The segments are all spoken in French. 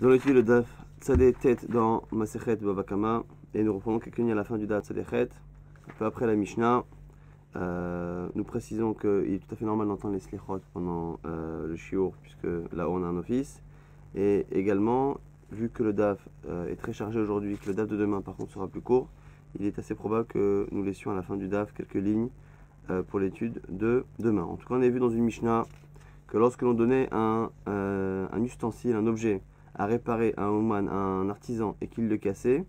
Dans l'étude le Daf tête dans Masechet Bavakama et nous reprenons quelques lignes à la fin du Daf Tzadeh un peu après la Mishnah. Euh, nous précisons qu'il est tout à fait normal d'entendre les slichot pendant euh, le shiur puisque là on a un office et également vu que le DAF euh, est très chargé aujourd'hui, que le DAF de demain par contre sera plus court, il est assez probable que nous laissions à la fin du DAF quelques lignes pour l'étude de demain. En tout cas on a vu dans une Mishnah que lorsque l'on donnait un, un ustensile, un objet à réparer un un artisan, et qu'il le cassait,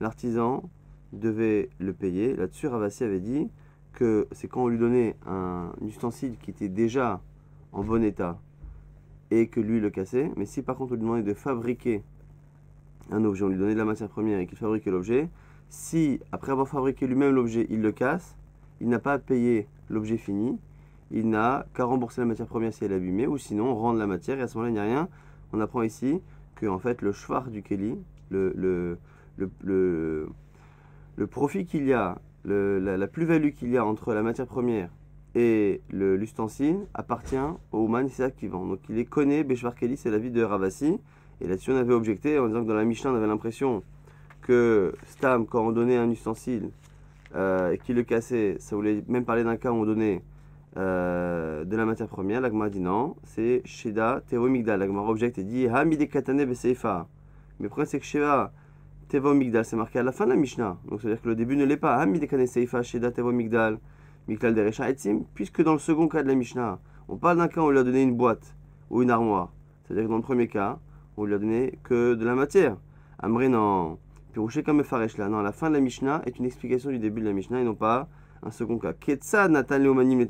l'artisan devait le payer. Là-dessus, Ravassi avait dit que c'est quand on lui donnait un ustensile qui était déjà en bon état et que lui le cassait. Mais si par contre on lui demandait de fabriquer un objet, on lui donnait de la matière première et qu'il fabriquait l'objet, si après avoir fabriqué lui-même l'objet, il le casse, il n'a pas à payer l'objet fini, il n'a qu'à rembourser la matière première si elle est abîmée, ou sinon rendre la matière, et à ce moment-là, il n'y a rien. On apprend ici que en fait le shvar du Keli, le, le, le, le, profit qu'il y a, la, plus-value qu'il y a entre la matière première et l'ustensile appartient au man, qui vend. Donc il est connu, Beshvar Keli, c'est l'avis de Ravasi. Et là-dessus, on avait objecté en disant que dans la Mishnah, on avait l'impression que Stam, quand on donnait un ustensile euh, et qu'il le cassait, ça voulait même parler d'un cas où on donnait euh, de la matière première, l'agma dit non, c'est Sheda Tevo Migdal. L'agma objecte et dit Hamide Katane Beseifa. Mais le problème c'est que Sheda Tevo Migdal, c'est marqué à la fin de la Mishnah. Donc ça veut dire que le début ne l'est pas. Hamide Katane Seifa, Sheda Tevo Migdal, Migdal Derecha Etzim. Puisque dans le second cas de la Mishnah, on parle d'un cas où on lui a donné une boîte ou une armoire. C'est-à-dire que dans le premier cas, on lui a donné que de la matière. Amré non. Pirouché comme Faresh là. Non, la fin de la Mishnah est une explication du début de la Mishnah et non pas un second cas. Ketsa Natan Leomanim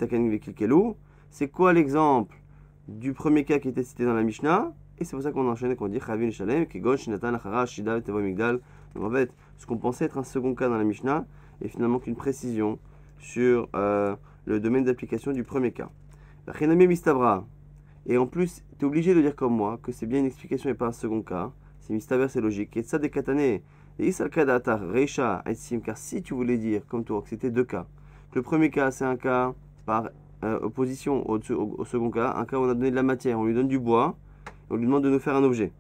C'est quoi l'exemple du premier cas qui était cité dans la Mishnah? Et c'est pour ça qu'on enchaîne et qu'on dit Chavin Shalem, Kegosh, Natan, Achara, Shida, Tevo Migdal. Donc en fait, ce qu'on pensait être un second cas dans la Mishnah est finalement qu'une précision sur euh, le domaine d'application du premier cas. Et en plus, tu es obligé de dire comme moi que c'est bien une explication et pas un second cas. C'est Mistaber, c'est logique. Ketsa de Katane. Car si tu voulais dire, comme toi, que c'était deux cas, le premier cas, c'est un cas par euh, opposition au, second cas, un cas où on a donné de la matière, on lui donne du bois, on lui demande de nous faire un objet.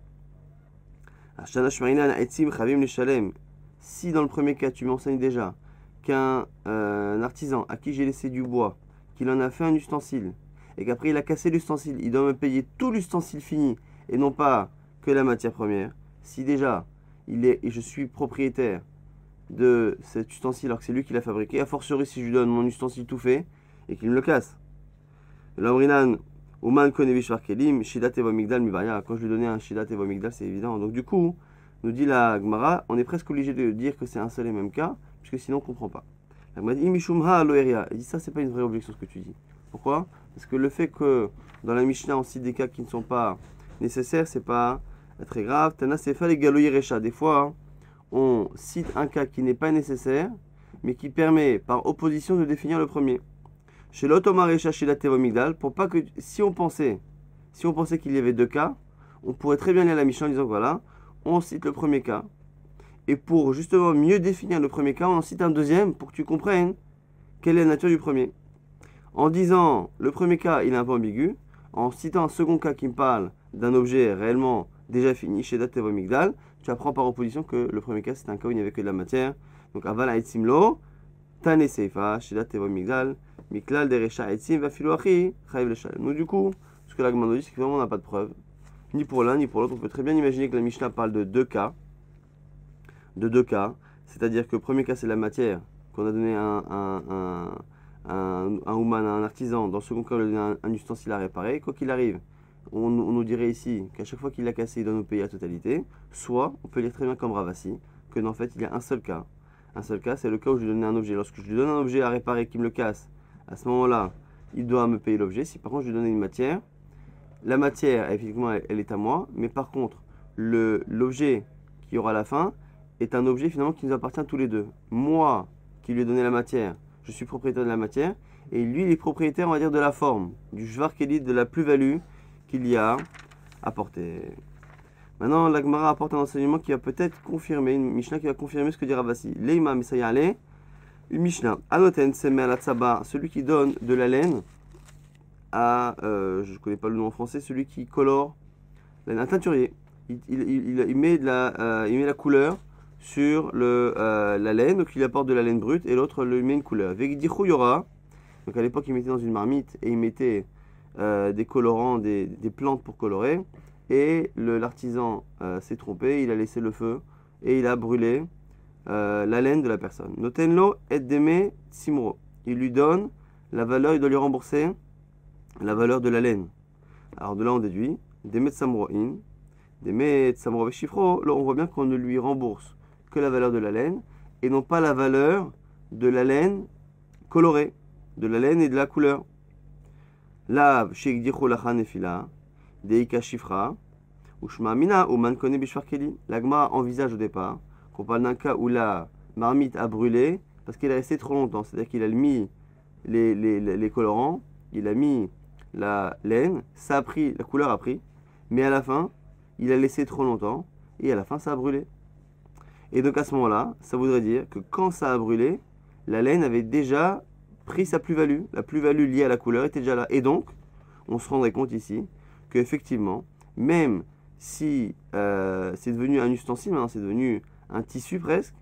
Si dans le premier cas, tu m'enseignes déjà qu'un euh, artisan à qui j'ai laissé du bois, qu'il en a fait un ustensile, et qu'après il a cassé l'ustensile, il doit me payer tout l'ustensile fini, et non pas que la matière première. Si déjà, il est, et je suis propriétaire de cet ustensile alors que c'est lui qui l'a fabriqué, a fortiori si je lui donne mon ustensile tout fait et qu'il me le casse. L'amrinan, Oman Konevishvar Kelim, Shidat Migdal Mibaya. Quand je lui donnais un Shidat Migdal, c'est évident. Donc du coup, nous dit la Gmara, on est presque obligé de dire que c'est un seul et même cas, puisque sinon on ne comprend pas. La Gmara dit Mishumha Aloeria. Il dit ça, c'est pas une vraie objection ce que tu dis. Pourquoi? Parce que le fait que dans la Mishnah on cite des cas qui ne sont pas nécessaires, c'est pas très grave. Tana Sefa les Galoyerecha. Des fois, hein, on cite un cas qui n'est pas nécessaire, mais qui permet par opposition de définir le premier. Chez l'automarécha chez la pour pas que si on pensait, si on pensait qu'il y avait deux cas, on pourrait très bien aller à la mission en disant voilà, on cite le premier cas. Et pour justement mieux définir le premier cas, on en cite un deuxième pour que tu comprennes quelle est la nature du premier. En disant le premier cas, il est un peu ambigu, en citant un second cas qui me parle d'un objet réellement déjà fini chez Datevomigdal, tu apprends par opposition que le premier cas c'est un cas où il n'y avait que de la matière. Donc aval Simlo, tane seifa, shidat tevo migdal, miklal derecha etzim va filoachi, chayiv le Donc du coup, ce que la nous dit, c'est que vraiment on n'a pas de preuve, ni pour l'un ni pour l'autre. On peut très bien imaginer que la Mishnah parle de deux cas, de deux cas, c'est-à-dire que le premier cas c'est la matière, qu'on a donné un, un, un, un, un, un artisan, dans le second cas un, un ustensile à réparer, quoi qu'il arrive on, nous dirait ici qu'à chaque fois qu'il l'a cassé, il doit nous payer la totalité. Soit, on peut lire très bien comme Ravasi, que en fait, il y a un seul cas. Un seul cas, c'est le cas où je lui donne un objet. Lorsque je lui donne un objet à réparer qui me le casse, à ce moment-là, il doit me payer l'objet. Si par contre je lui donne une matière, la matière, effectivement, elle, est à moi, mais par contre, l'objet qui aura la fin est un objet finalement qui nous appartient tous les deux. Moi, qui lui ai donné la matière, je suis propriétaire de la matière, et lui, il est propriétaire, on va dire, de la forme, du jvar de la plus-value qu'il y a apporté. Maintenant, l'Agmara apporte un enseignement qui va peut-être confirmer, une Mishnah qui va confirmer ce que dit Ravasi. Leima Misayale, une Mishnah. Anoten Semel Atzaba, celui qui donne de la laine à, euh, je ne connais pas le nom en français, celui qui colore, un teinturier. il, met, la, euh, il met la couleur sur le, euh, la laine, donc il apporte de la laine brute, et l'autre lui met une couleur. Vegdichou yora, donc à l'époque il mettait dans une marmite et il mettait euh, des colorants, des, plantes pour colorer, et l'artisan euh, s'est trompé, il a laissé le feu et il a brûlé euh, la laine de la personne. Notenlo et deme il lui donne la valeur, il doit lui rembourser la valeur de la laine. Alors de là on déduit, deme samroin, deme samro chifro, là on voit bien qu'on ne lui rembourse que la valeur de la laine et non pas la valeur de la laine colorée, de la laine et de la couleur. Là, Deika Shifra, Shmamina, ou Man Kone Bishvarkeli. L'agma envisage au départ qu'on parle d'un cas où la marmite a brûlé parce qu'elle est restée trop longtemps. C'est-à-dire qu'il a mis les, colorants, il a mis la laine, ça pris, la couleur a pris, mais à la fin, il a laissé trop longtemps et à la fin, ça a brûlé. Et donc à ce moment-là, ça voudrait dire que quand ça a brûlé, la laine avait déjà pris sa plus-value. La plus-value liée à la couleur était déjà là. Et donc, on se rendrait compte ici qu'effectivement, même si euh, c'est devenu un ustensile, maintenant c'est devenu un tissu presque,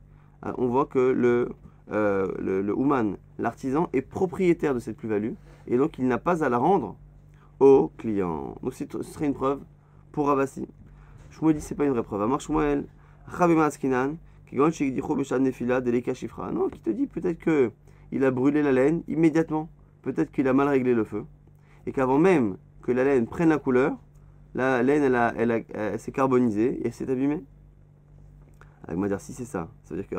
euh, on voit que le, euh, le, le l'artisan, est propriétaire de cette plus-value. Et donc, il n'a pas à la rendre au client. Donc, ce serait une preuve pour Ravasi. Shmuel dit c'est pas une vraie preuve. Amar Shmuel, Chabema Askinan, Kigon Shigdicho Beshad Nefila, Deleka Shifra. Non, qui te dit peut-être que il a brûlé la laine immédiatement. Peut-être qu'il a mal réglé le feu. Et qu'avant même que la laine prenne la couleur, la laine elle, s'est carbonisée et elle s'est abîmée. Alors, va dire si c'est ça. Ça veut dire que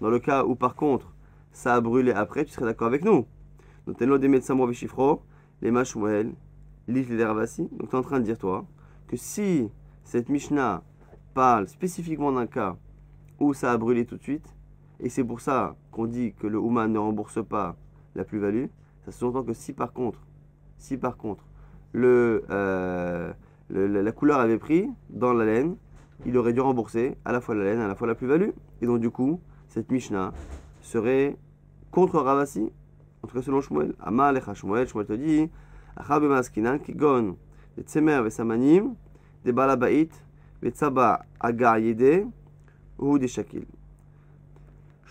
dans le cas où par contre ça a brûlé après, tu serais d'accord avec nous. Donc, Demet Samro Veshifro, les les Ravasi. Donc, tu es en train de dire toi que si cette Mishnah parle spécifiquement d'un cas où ça a brûlé tout de suite, et c'est pour ça qu'on dit que le Ouman ne rembourse pas la plus-value, ça sous-entend que si par contre, si par contre, le, euh, la, couleur avait pris dans la laine, il aurait dû rembourser à la fois la laine, à la fois la plus-value. Et donc du coup, cette Mishnah serait contre Ravasi, en tout cas selon Shmuel. Amar lecha Shmuel, Shmuel te dit, Achar b'maskinan kigon, des tsemer v'samanim, des balabait, des tsaba agar yede, ou des shakil.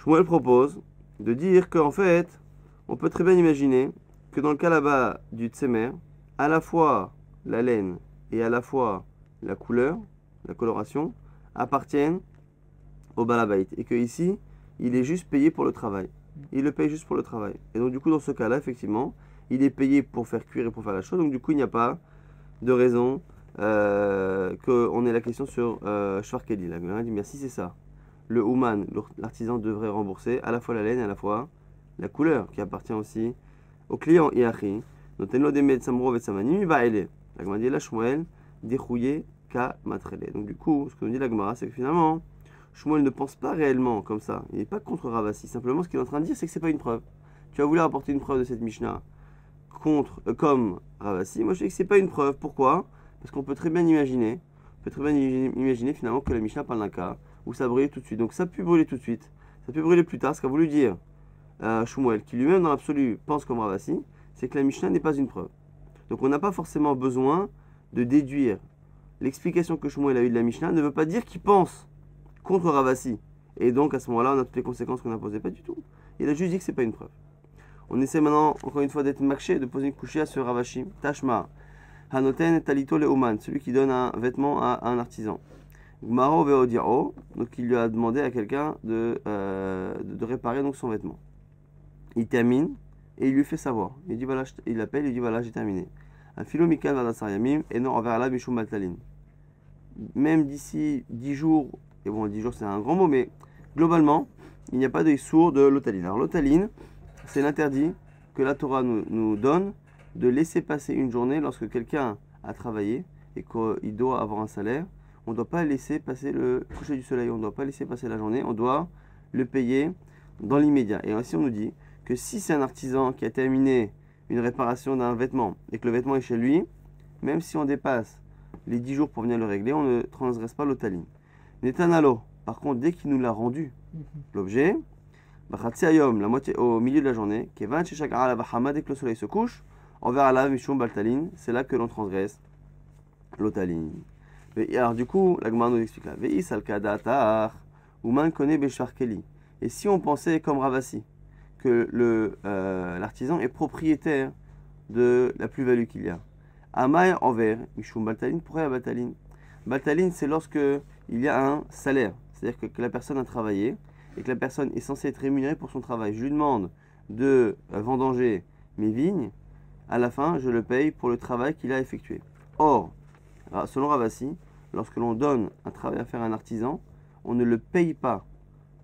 Shmuel propose de dire qu'en fait, on peut très bien imaginer que dans le cas là-bas du tsemer, à la fois la laine et à la fois la couleur, la coloration, appartiennent au balabait. Et que ici, il est juste payé pour le travail. Il le paye juste pour le travail. Et donc du coup, dans ce cas-là, effectivement, il est payé pour faire cuire et pour faire la chose. Donc du coup, il n'y a pas de raison euh, qu'on ait la question sur euh, Shvarkeli. La dit, merci, c'est ça. Le Ouman, l'artisan devrait rembourser à la fois la laine et à la fois la couleur qui appartient aussi au client. Iachi, va aider. La Gemara dit, la Shmuel. Donc du coup, ce que nous dit la Gemara, c'est que finalement, Shmuel ne pense pas réellement comme ça. Il n'est pas contre Ravasi. Simplement, ce qu'il est en train de dire, c'est que c'est pas une preuve. Tu as voulu apporter une preuve de cette Mishnah contre, euh, comme Ravasi. Moi, je dis que c'est pas une preuve. Pourquoi? Parce qu'on peut très bien imaginer, on peut très bien imaginer finalement que la Mishnah parle d'un cas où ça brûlait tout de suite. Donc ça peut brûler tout de suite. Ça peut brûler plus tard. Ce qu'a voulu dire euh, qui lui-même dans l'absolu pense comme Ravasi, c'est que la Mishnah n'est pas une preuve. Donc on n'a pas forcément besoin de déduire l'explication que Shmuel a eue de la Mishnah ne veut pas dire qu'il pense contre Ravasi. Et donc à ce moment-là, on a toutes les conséquences qu'on a posées. Pas du tout. Il a juste dit que c'est pas une preuve. On essaie maintenant, encore une fois, d'être marché, de poser une couchée à ce Ravashi. Tashma. Hanoten talito le Oman, celui qui donne un vêtement à un artisan. Gmaro veodiao, donc il lui a demandé à quelqu'un de, euh, de, réparer donc son vêtement. Il termine et il lui fait savoir. Il dit voilà, il l'appelle, il dit voilà, j'ai terminé. Un philo mikal vadasariamim et non envers la mishum maltalin. Même d'ici 10 jours, et bon 10 jours c'est un grand mot, mais globalement, il n'y a pas de sourd de l'otaline. Alors l'otaline, c'est l'interdit que la Torah nous donne de laisser passer une journée lorsque quelqu'un a travaillé et qu'il doit avoir un salaire. On ne doit pas laisser passer le coucher du soleil, on ne doit pas laisser passer la journée, on doit le payer dans l'immédiat. Et ainsi on nous dit que si c'est un artisan qui a terminé une réparation d'un vêtement et que le vêtement est chez lui, même si on dépasse les 10 jours pour venir le régler, on ne transgresse pas l'otaline. Netanalo, par contre, dès qu'il nous l'a rendu, l'objet, Bachatsi Ayom, la moitié au milieu de la journée, Kevan la Bahama, dès que le soleil se couche, envers Allah Mishum Baltalin, c'est là que l'on transgresse l'otaline. Alors du coup, la Gemara nous explique là. Veis al kadatar, man connaît Béchar Kelly. Et si on pensait comme Ravasi, que euh, l'artisan est propriétaire de la plus-value qu'il y a. Amay envers, Mishum Baltaline, pourquoi Baltaline Baltaline, c'est lorsque il y a un salaire, c'est-à-dire que, que, la personne a travaillé et que la personne est censée être rémunérée pour son travail. Je lui demande de euh, vendanger mes vignes, à la fin, je le paye pour le travail qu'il a effectué. Or, selon Ravasi, lorsque l'on donne un travail à faire à un artisan, on ne le paye pas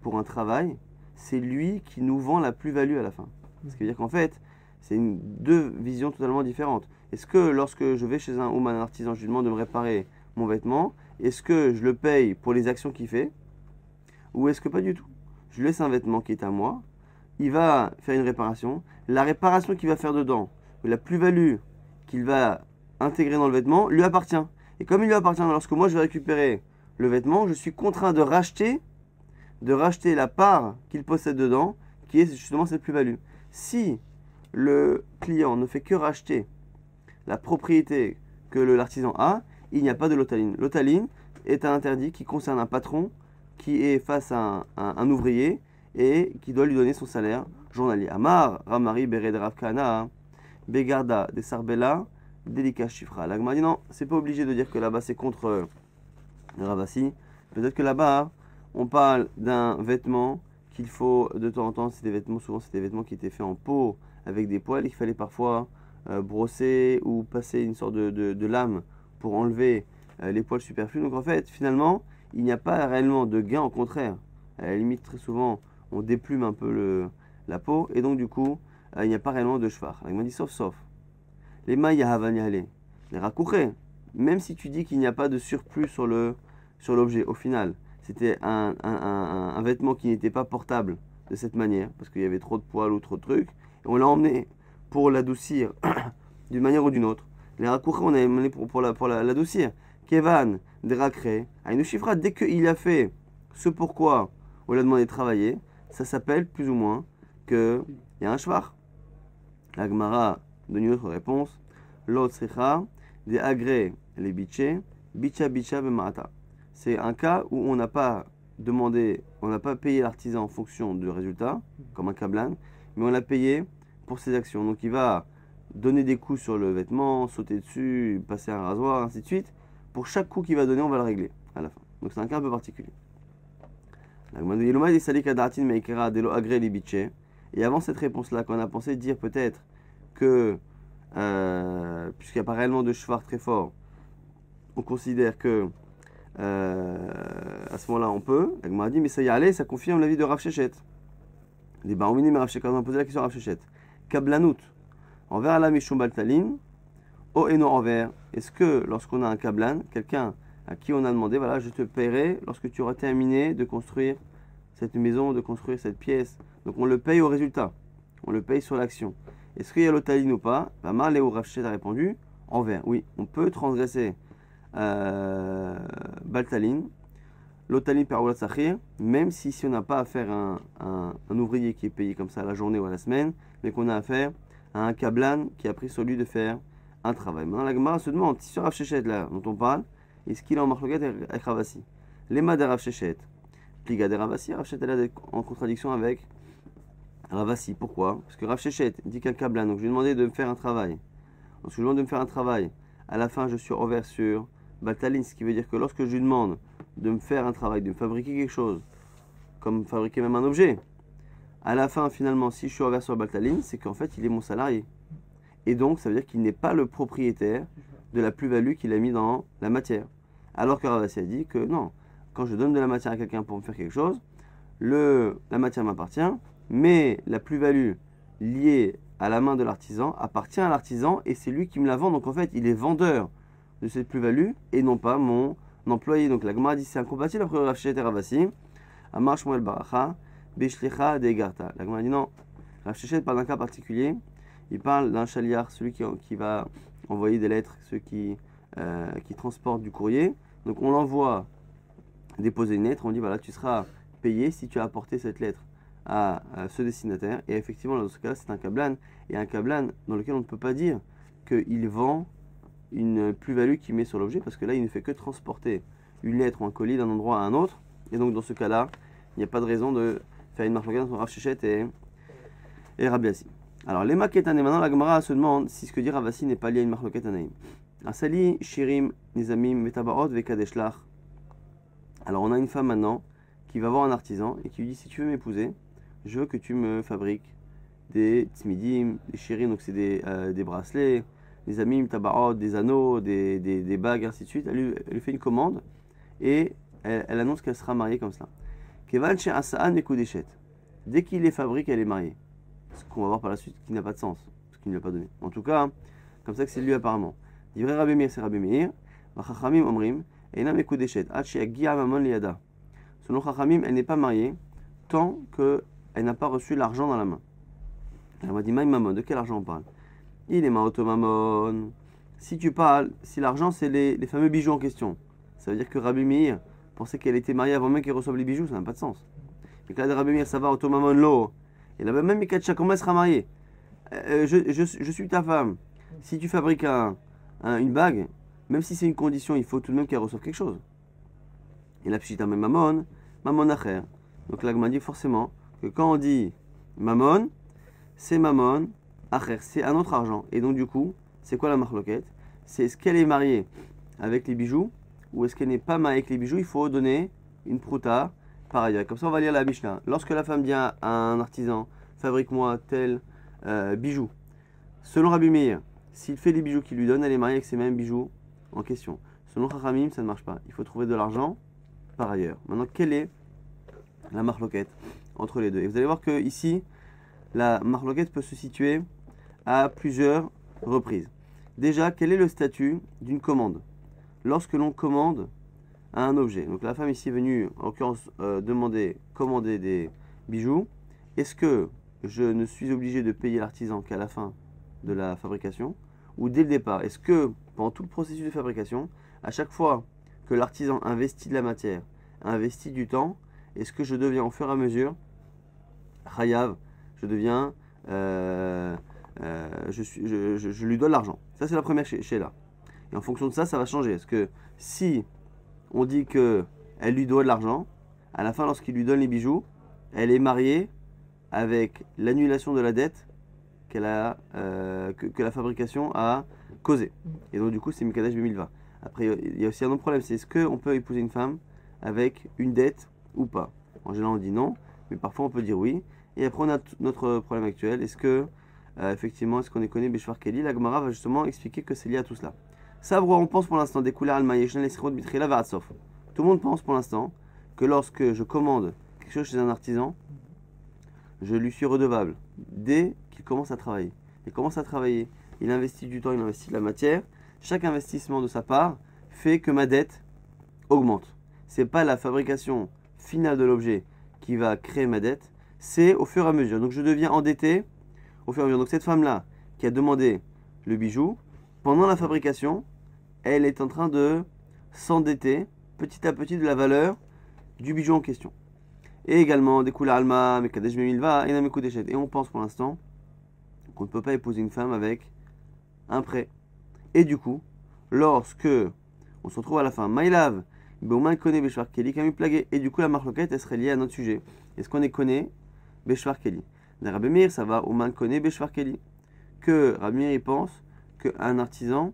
pour un travail, c'est lui qui nous vend la plus-value à la fin. Ce qui veut dire qu'en fait, c'est deux visions totalement différentes. Est-ce que lorsque je vais chez un ou un artisan, je lui demande de me réparer mon vêtement, est-ce que je le paye pour les actions qu'il fait Ou est-ce que pas du tout? Je laisse un vêtement qui est à moi, il va faire une réparation, la réparation qu'il va faire dedans, la plus-value qu'il va intégrer dans le vêtement, lui appartient. Et comme il lui appartient, lorsque moi je vais récupérer le vêtement, je suis contraint de racheter, de racheter la part qu'il possède dedans, qui est justement cette plus-value. Si le client ne fait que racheter la propriété que l'artisan a, il n'y a pas de lotaline. Lotaline est un interdit qui concerne un patron qui est face à un, ouvrier et qui doit lui donner son salaire journalier. Amar, Ramari, Bered, Ravkana, Begarda, de Sarbella, Delika, Chifra. L'agma dit non, c'est pas obligé de dire que là-bas c'est contre euh, Ravasi. Peut-être que là-bas, on parle d'un vêtement qu'il faut de temps en temps, c'est des vêtements, souvent c'est des vêtements qui étaient faits en peau avec des poils et qu'il fallait parfois euh, brosser ou passer une sorte de, lame pour enlever euh, les poils superflus. Donc en fait, finalement, il n'y a pas réellement de gain, au contraire. À la limite, très souvent, on déplume un peu la peau et donc du coup, il n'y a pas réellement de cheval. Dit sauf sauf. Les les raccourés. Même si tu dis qu'il n'y a pas de surplus sur l'objet, au final, c'était un, vêtement qui n'était pas portable de cette manière, parce qu'il y avait trop de poils ou trop de trucs, on l'a emmené pour l'adoucir d'une manière ou d'une autre. Les raccourcis, on a emmené pour, pour l'adoucir. La, Kevan, une chiffre, dès qu'il a fait ce pourquoi on lui a demandé de travailler, ça s'appelle plus ou moins qu'il y a un shvar. La Gemara donne une autre réponse. Des agré les bicha bicha bemata. C'est un cas où on n'a pas demandé, on n'a pas payé l'artisan en fonction du résultat, comme un cablan, mais on l'a payé pour ses actions. Donc il va donner des coups sur le vêtement, sauter dessus, passer un rasoir, ainsi de suite. Pour chaque coup qu'il va donner, on va le régler à la fin. Donc c'est un cas un peu particulier. Et avant cette réponse-là, qu'on a pensé dire peut-être euh, puisqu'il n'y a pas réellement de cheval très fort, on considère que euh, à ce moment-là on peut. M'a dit, mais ça y est, ça confirme l'avis de Rav Shechet. Les Baroumini, mais Rav Shechet, on a posé la question à Rav Shechet. Kablanout, envers la Mishum Baltalim, o et non envers. Est-ce que lorsqu'on a un kablan, quelqu'un à qui on a demandé, voilà, je te paierai lorsque tu auras terminé de construire cette maison, de construire cette pièce. Donc on le paye au résultat. On le paye sur l'action. Est-ce qu'il y a l'otaline ou pas? Bah, Marléo Rafchet a répondu envers. Oui, on peut transgresser euh, Baltaline, l'otaline par même si, on n'a pas affaire à un, ouvrier qui est payé comme ça à la journée ou à la semaine, mais qu'on a affaire à un kablan qui a pris sur lui de faire un travail. Maintenant, la Gemara se demande si ce Rav là dont on parle, est-ce qu'il est en marloquet avec Ravasi? Les de Rav Shechet, pliga de Ravasi, Rav est en contradiction avec Ravasi. Pourquoi? Parce que Rav Shechet dit qu'un kablan, donc je lui ai demandé de me faire un travail. Donc, je lui demande de me faire un travail. À la fin, je suis envers sur Baltaline, ce qui veut dire que lorsque je lui demande de me faire un travail, de me fabriquer quelque chose, comme fabriquer même un objet, à la fin, finalement, si je suis envers sur Baltaline, c'est qu'en fait, il est mon salarié. Et donc, ça veut dire qu'il n'est pas le propriétaire de la plus-value qu'il a mis dans la matière. Alors que Ravasi a dit que non, quand je donne de la matière à quelqu'un pour me faire quelque chose, le, la matière m'appartient, mais la plus-value liée à la main de l'artisan appartient à l'artisan et c'est lui qui me la vend. Donc en fait, il est vendeur de cette plus-value et non pas mon employé. Donc la Gemara dit c'est incompatible après Rav et Ravasi. Amar Shmuel Baracha, Beshlicha Degarta. La Gemara dit non. Rav parle d'un cas particulier. Il parle d'un chaliar, celui qui, qui, va envoyer des lettres, ceux qui, euh, qui transportent du courrier. Donc on l'envoie déposer une lettre. On dit voilà, tu seras payé si tu as apporté cette lettre à, ce destinataire. Et effectivement, dans ce cas, c'est un cablan. Et un cablan dans lequel on ne peut pas dire qu'il vend une plus-value qu'il met sur l'objet, parce que là, il ne fait que transporter une lettre ou un colis d'un endroit à un autre. Et donc, dans ce cas-là, il n'y a pas de raison de faire une marque entre Rav et, et Rabbi Assi. Alors, les maquetanes, maintenant, la Gemara se demande si ce que dit Ravasi n'est pas lié à une marque Anaïm. Asali, Shirim, Nizamim, Metabarot, Vekadeshlach. Alors, on a une femme maintenant qui va voir un artisan et qui lui dit Si tu veux m'épouser, je veux que tu me fabriques des tsmidim, des shirim, donc c'est des, euh, des, bracelets, des amim, tabarot, des anneaux, des, des, des, bagues, ainsi de suite. Elle lui, fait une commande et elle, annonce qu'elle sera mariée comme cela. Kevan Asaan Nekudeshet. Dès qu'il les fabrique, elle est mariée. Ce qu'on va voir par la suite qui n'a pas de sens, ce qu'il ne lui a pas donné. En tout cas, comme ça que c'est lui apparemment. Divrei Rabbi Meir, c'est Rabbi Meir. Vachachamim Omrim, Hachi Agia Mamon Liada. Selon Chachamim, elle n'est pas mariée tant qu'elle n'a pas reçu l'argent dans la main. Elle m'a dit Maï Mamon, de quel argent on parle? Il est Maoto Mamon. Si tu parles, si l'argent c'est les, les, fameux bijoux en question, ça veut dire que Rabbi Meir pensait qu'elle était mariée avant même qu'elle reçoive les bijoux, ça n'a pas de sens. Et que là, Rabbi Meir, ça va, Auto Mamon Lo. Et là, même Mikacha, comment elle sera mariée? Euh, je, je, je, suis ta femme. Si tu fabriques un, un, une bague, même si c'est une condition, il faut tout de même qu'elle reçoive quelque chose. Et la pshita même Mamon, Mamon Acher. Donc là, dit forcément quand on dit Mamon, c'est Mamon Acher, c'est un autre argent. Et donc, du coup, c'est quoi la marloquette? C'est est-ce qu'elle est mariée avec les bijoux ou est-ce qu'elle n'est pas mariée avec les bijoux? Il faut donner une prouta par ailleurs. Comme ça, on va lire la Mishnah. Lorsque la femme dit à un artisan Fabrique-moi tel euh, bijou, selon Rabbi Meir, s'il fait les bijoux qu'il lui donne, elle est mariée avec ces mêmes bijoux en question. Selon Chachamim, ça ne marche pas. Il faut trouver de l'argent par ailleurs. Maintenant, quelle est la marloquette? Entre les deux Et vous allez voir que ici, la marloquette peut se situer à plusieurs reprises. Déjà, quel est le statut d'une commande Lorsque l'on commande un objet? Donc la femme ici est venue, en l'occurrence, euh, demander, commander des bijoux. Est-ce que je ne suis obligé de payer l'artisan qu'à la fin de la fabrication Ou dès le départ? Est-ce que pendant tout le processus de fabrication, à chaque fois que l'artisan investit de la matière, investit du temps, est-ce que je deviens au fur et à mesure Chayav, je deviens, euh, euh, je, lui dois de l'argent. Ça c'est la première chez, là. Et en fonction de ça, ça va changer. Est-ce que si on dit que elle lui doit de l'argent, à la fin, lorsqu'il lui donne les bijoux, elle est mariée avec l'annulation de la dette a, euh, que, que, la fabrication a causée. Et donc du coup, c'est Mikadash 2020. Après, il y a aussi un autre problème, c'est est-ce qu'on peut épouser une femme avec une dette ou pas? En général, on dit non, mais parfois on peut dire oui. Et après, on a notre problème actuel. Est-ce que, euh, effectivement, est-ce qu'on est connu Béchouar Kelly? La Gemara va justement expliquer que c'est lié à tout cela. Savoir, on pense pour l'instant des couleurs Tout le monde pense pour l'instant que lorsque je commande quelque chose chez un artisan, je lui suis redevable dès qu'il commence à travailler. Il commence à travailler, il investit du temps, il investit de la matière. Chaque investissement de sa part fait que ma dette augmente. C'est pas la fabrication finale de l'objet qui va créer ma dette, c'est au fur et à mesure. Donc je deviens endetté au fur et à mesure. Donc cette femme-là qui a demandé le bijou, pendant la fabrication, elle est en train de s'endetter petit à petit de la valeur du bijou en question. Et également des couleurs alma, mekadesh milva et. Et on pense pour l'instant qu'on ne peut pas épouser une femme avec un prêt. Et du coup, lorsque on se retrouve à la fin, Maïlav, Beuman connaît Béchouar Kelly, Camus plagué. Et du coup, la marloquette, elle serait liée à notre sujet. Est-ce qu'on est connaît Kelly La Rabbi ça va, Oman connaît Béchouar Kelly. Que Rabbi il pense qu'un artisan,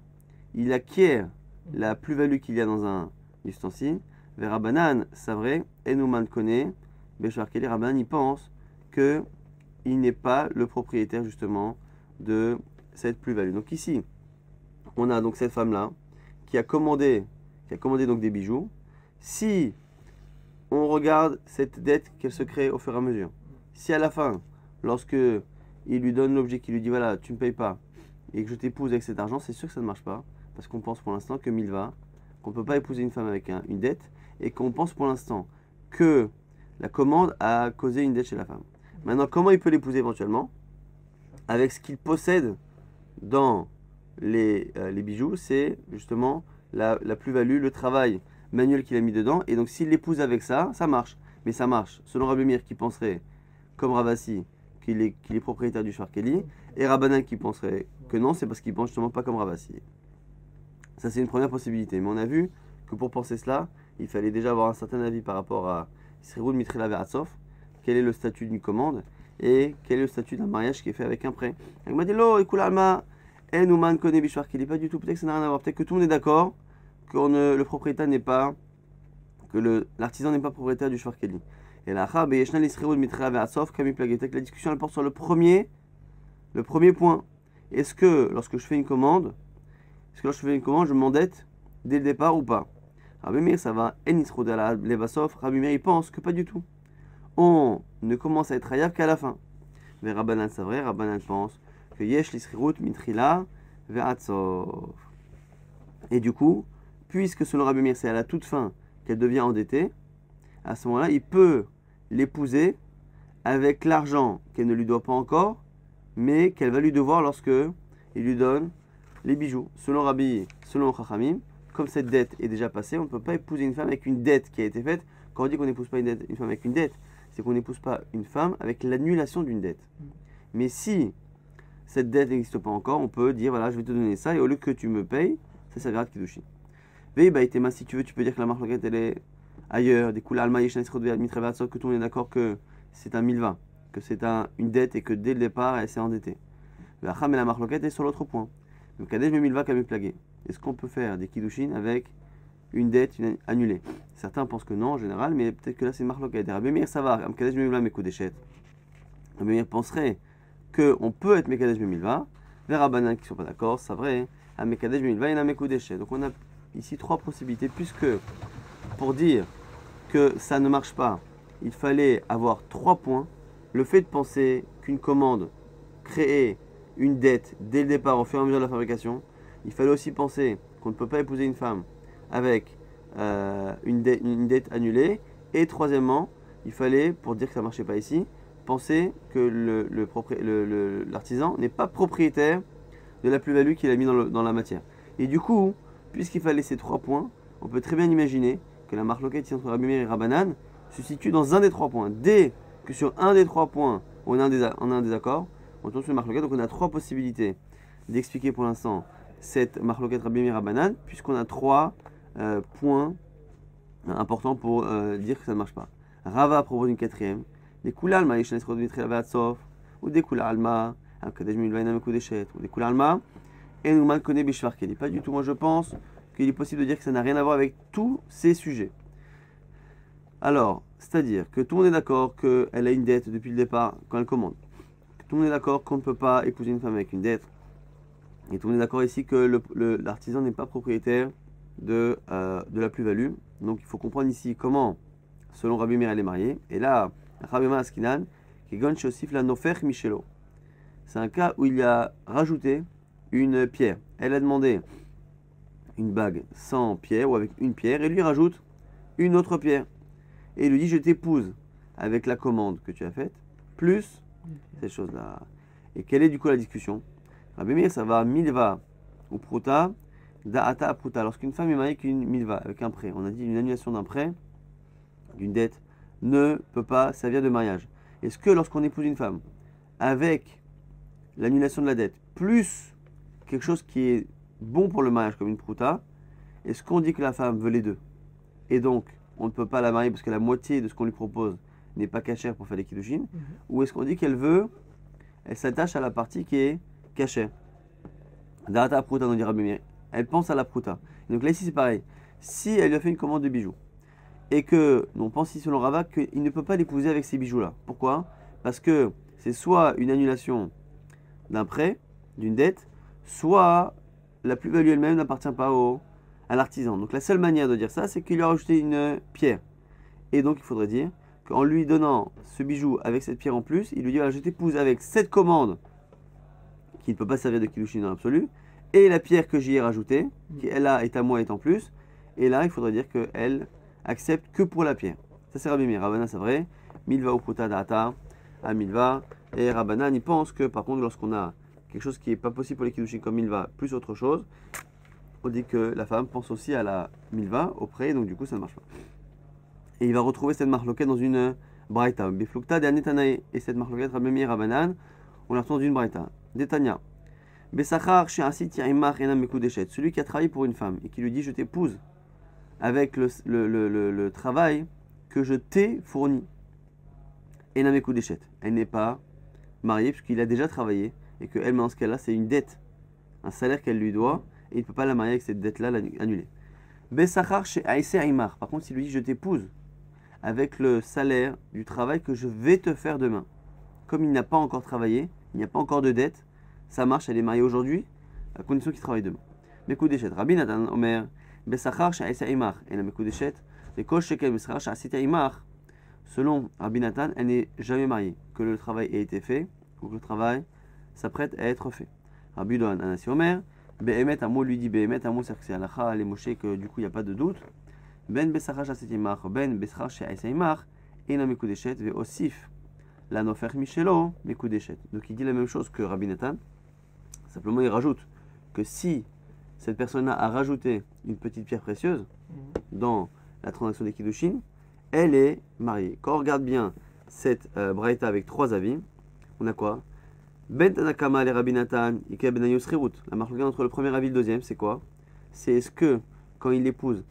il acquiert la plus-value qu'il y a dans un ustensile. Vers Rabanan, c'est vrai, et nous connaît, Béchouar Kelly, Rabanan, il pense que il n'est pas le propriétaire justement de cette plus-value. Donc ici, on a donc cette femme-là qui a commandé, qui a commandé donc des bijoux. Si on regarde cette dette qu'elle se crée au fur et à mesure, si à la fin, lorsque il lui donne l'objet qui lui dit voilà, tu ne payes pas, et que je t'épouse avec cet argent, c'est sûr que ça ne marche pas, parce qu'on pense pour l'instant que Milva, qu'on ne peut pas épouser une femme avec un, une dette, et qu'on pense pour l'instant que la commande a causé une dette chez la femme. Maintenant, comment il peut l'épouser éventuellement? Avec ce qu'il possède dans les, euh, bijoux, c'est justement la, plus-value, le travail manuel qu'il a mis dedans. Et donc, s'il l'épouse avec ça, ça marche. Mais ça marche, selon Rabbi Mir, qui penserait, comme Ravasi, qu'il est, propriétaire du Kelly, et Rabbanan qui penserait que non, c'est parce qu'il pense justement pas comme Ravasi. Ça, c'est une première possibilité. Mais on a vu que pour penser cela, il fallait déjà avoir un certain avis par rapport à Sriroud Mitrila Veratsov, quel est le statut d'une commande et quel est le statut d'un mariage qui est fait avec un prêt? Il m'a dit Lo, Alma, Enouman connaît Bishwar, qu'il pas du tout, peut-être que ça n'a rien à voir, peut-être que tout le monde est d'accord que le propriétaire n'est pas, que l'artisan n'est pas propriétaire du Shvarkeli. Et la discussion porte sur le premier, le premier point. Est-ce que lorsque je fais une commande, est-ce que lorsque je fais une commande, je m'endette dès le départ ou pas? Rabbi Meir, ça va, Rabbi Meir, il pense que pas du tout. On ne commence à être hayab qu'à la fin. Mais Rabbanan, c'est vrai, Rabbanan pense que Yesh l'isrirut mitrila ve'atzov. Et du coup, puisque selon Rabbi Meir, c'est à la toute fin qu'elle devient endettée, à ce moment-là, il peut l'épouser avec l'argent qu'elle ne lui doit pas encore, mais qu'elle va lui devoir lorsque il lui donne les bijoux. Selon Rabbi, selon Chachamim, comme cette dette est déjà passée, on ne peut pas épouser une femme avec une dette qui a été faite. Quand on dit qu'on n'épouse pas une, femme avec une dette, c'est qu'on n'épouse pas une femme avec l'annulation d'une dette. Mais si cette dette n'existe pas encore, on peut dire voilà, je vais te donner ça et au lieu que tu me payes, ça servira de Kiddushin. Veille, bah, si tu veux, tu peux dire que la marque elle est ailleurs, des coups alma que tout le monde est d'accord que c'est un milva, que c'est un, une dette et que dès le départ, elle s'est endettée. La et la est sur l'autre point. Donc, Kadesh milva qu'elle plagué est-ce qu'on peut faire des kiddushin avec une dette annulée? Certains pensent que non en général, mais peut-être que là c'est marloquette. Rabbi Meir, ça va. Amkadesh Memilva Mekodeshet. Rabbi Meir penserait qu'on peut être Mekadesh Memilva. Les rabbinins qui ne sont pas d'accord, c'est vrai. À Mekadesh Memilva, il y en a Mekodeshet. Donc on a ici trois possibilités, puisque pour dire que ça ne marche pas, il fallait avoir trois points. Le fait de penser qu'une commande créait une dette dès le départ au fur et à mesure de la fabrication, il fallait aussi penser qu'on ne peut pas épouser une femme avec euh, une, dette annulée. Et troisièmement, il fallait, pour dire que ça ne marchait pas ici, penser que l'artisan n'est pas propriétaire de la plus-value qu'il a mis dans, la matière. Et du coup, puisqu'il fallait ces trois points, on peut très bien imaginer que la marque loquette entre Rabimir et Rabanan se situe dans un des trois points. Dès que sur un des trois points, on a un, désaccord, on tombe sur la marque loquette. Donc on a trois possibilités d'expliquer pour l'instant cette marloquette Rabbi Rabanan, puisqu'on a trois euh, points importants pour euh, dire que ça ne marche pas. Rava propose une quatrième. Des koulalma, ou des koulalma, ou des koulalma, et nous mal connaît Bishvarkeli. Pas du tout. Moi, je pense qu'il est possible de dire que ça n'a rien à voir avec tous ces sujets. Alors, c'est-à-dire que tout le monde est d'accord qu'elle a une dette depuis le départ quand elle commande. Tout le monde est d'accord qu'on ne peut pas épouser une femme avec une dette. Et tout le monde est d'accord ici que l'artisan n'est pas propriétaire de, euh, de la plus-value. Donc il faut comprendre ici comment, selon Rabbi Meir, elle est mariée. Et là, Rabbi Askinan, qui aussi la nofer michelo. C'est un cas où il a rajouté une pierre. Elle a demandé une bague sans pierre ou avec une pierre et lui rajoute une autre pierre. Et lui dit Je t'épouse avec la commande que tu as faite, plus ces choses-là. Et quelle est du coup la discussion? Rabbi Meir, ça va milva ou pruta, da'ata pruta. Lorsqu'une femme est mariée avec une milva, avec un prêt, on a dit une annulation d'un prêt, d'une dette, ne peut pas servir de mariage. Est-ce que lorsqu'on épouse une femme, avec l'annulation de la dette, plus quelque chose qui est bon pour le mariage, comme une pruta, est-ce qu'on dit que la femme veut les deux? Et donc, on ne peut pas la marier parce que la moitié de ce qu'on lui propose n'est pas cachère pour faire les kiddushin mhm. Ou est-ce qu'on dit qu'elle veut, elle s'attache à la partie qui est caché. Data pruta, nous dira Elle pense à la pruta. Donc là, ici, c'est pareil. Si elle lui a fait une commande de bijoux et que, on pense ici selon Rava qu'il ne peut pas l'épouser avec ces bijoux-là. Pourquoi? Parce que c'est soit une annulation d'un prêt, d'une dette, soit la plus-value elle-même n'appartient pas au, à l'artisan. Donc la seule manière de dire ça, c'est qu'il lui a rajouté une pierre. Et donc il faudrait dire qu'en lui donnant ce bijou avec cette pierre en plus, il lui dit je t'épouse avec cette commande qui ne peut pas servir de kiddushin dans l'absolu, et la pierre que j'y ai rajoutée, qui elle là est à moi est en plus, et là il faudrait dire qu'elle accepte que pour la pierre. Ça c'est Rabbi Rabbanan c'est vrai, Milva ou Puta Data, à Milva, et Rabbanan il pense que par contre lorsqu'on a quelque chose qui n'est pas possible pour les kiddushin comme Milva plus autre chose, on dit que la femme pense aussi à la Milva auprès, donc du coup ça ne marche pas. Et il va retrouver cette marloquette dans une Braïta, Biflukta de et cette marloquette Rabbi Rabbanan, on la retrouve dans une Braïta. Détania. Besachar. Celui qui a travaillé pour une femme et qui lui dit Je t'épouse avec le, travail que je t'ai fourni. Enam. Elle n'est pas mariée puisqu'il a déjà travaillé et qu'elle, dans ce cas-là, c'est une dette, un salaire qu'elle lui doit et il ne peut pas la marier avec cette dette-là, l'annuler. Besachar chez Aimar. Par contre, s'il lui dit Je t'épouse avec le salaire du travail que je vais te faire demain. Comme il n'a pas encore travaillé, il n'y a pas encore de dette, ça marche, elle est mariée aujourd'hui, à condition qu'il travaille demain. Mekoudeshet, Rabbi Nathan Omer, Besachar Sha'isa Imar, et la Mekoudeshet, les Kosh Shekel Besachar Sha'asita Imar, selon Rabbi Nathan, elle n'est jamais mariée, que le travail ait été fait, ou que le travail s'apprête à être fait. Rabbi Dohan Anasi Omer, Behemet, un mot lui dit Behemet, un mot c'est que c'est Alacha, les Moshe, que du coup il n'y a pas de doute. Ben Besachar Sha'asita Imar, Ben Besachar Sha'isa Imar, et la Mekoudeshet, Ve Osif, la Nofer Michelo, Mekoudeshet. Donc il dit la même chose que Rabbi Nathan. Simplement, il rajoute que si cette personne-là a rajouté une petite pierre précieuse mhm. dans la transaction des Kiddushin, elle est mariée. Quand on regarde bien cette euh, braïta avec trois avis, on a quoi? Ben Tanakama et Rabbi Nathan, Ike Ben La marque entre le premier avis et le deuxième, c'est quoi? C'est est-ce que quand il l'épouse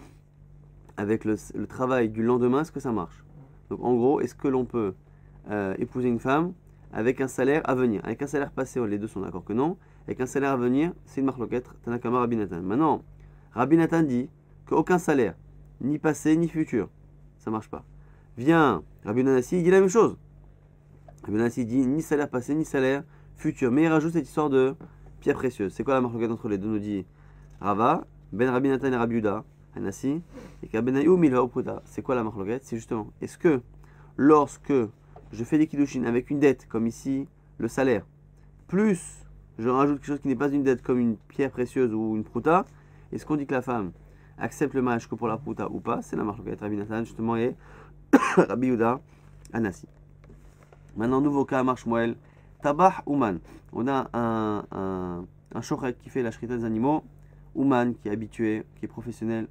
avec le, travail du lendemain, est-ce que ça marche? Donc en gros, est-ce que l'on peut euh, épouser une femme avec un salaire à venir? Avec un salaire passé, les deux sont d'accord que non avec un salaire à venir, c'est une marloquette, Tanakama Rabbi Nathan. Maintenant, Rabbi Nathan dit qu'aucun salaire, ni passé ni futur, ça marche pas. Vient Rabbi Nanassi, il dit la même chose. Rabbi Nanassi dit ni salaire passé ni salaire futur, mais il rajoute cette histoire de pierre précieuse. C'est quoi la marloquette entre les deux Nous dit Rava, Ben Rabbi Nathan et Rabbi Yuda, Anassi, et qu'Abenayoum il va C'est quoi la marloquette C'est justement, est-ce que lorsque je fais des kiddushin avec une dette, comme ici le salaire, plus je rajoute quelque chose qui n'est pas une dette comme une pierre précieuse ou une prouta, est-ce qu'on dit que la femme accepte le mariage que pour la prouta ou pas? C'est la marque Rabbi Nathan justement et Rabbi Yuda Anassi. Maintenant, nouveau cas, marche Moël. Tabah Ouman. On a un, un, qui fait la shrita des animaux. Ouman qui est habitué, qui est professionnel.